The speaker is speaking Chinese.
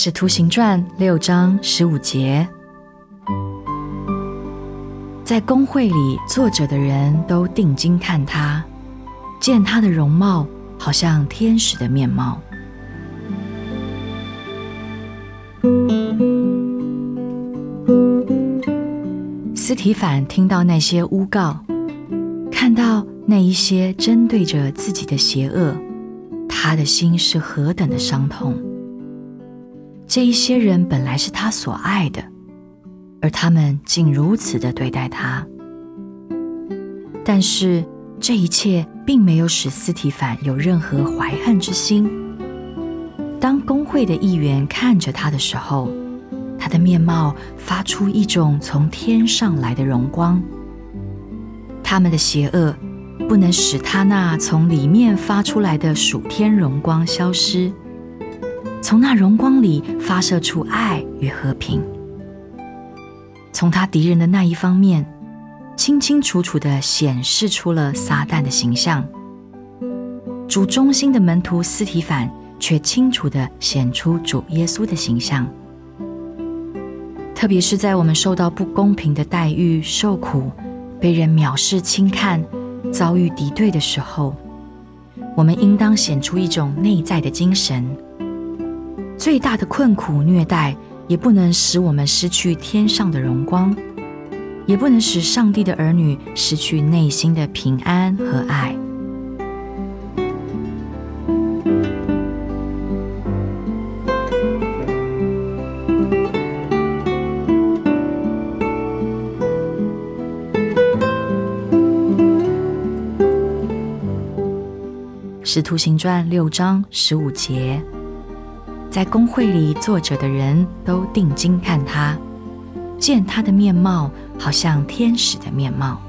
使徒行传六章十五节，在公会里坐着的人都定睛看他，见他的容貌好像天使的面貌。斯提凡听到那些诬告，看到那一些针对着自己的邪恶，他的心是何等的伤痛。这一些人本来是他所爱的，而他们竟如此的对待他。但是这一切并没有使斯提凡有任何怀恨之心。当工会的议员看着他的时候，他的面貌发出一种从天上来的荣光。他们的邪恶不能使他那从里面发出来的属天荣光消失。从那荣光里发射出爱与和平，从他敌人的那一方面，清清楚楚地显示出了撒旦的形象。主中心的门徒斯提凡却清楚地显出主耶稣的形象。特别是在我们受到不公平的待遇、受苦、被人藐视轻看、遭遇敌对的时候，我们应当显出一种内在的精神。最大的困苦虐待，也不能使我们失去天上的荣光，也不能使上帝的儿女失去内心的平安和爱。使徒行传六章十五节。在工会里坐着的人都定睛看他，见他的面貌好像天使的面貌。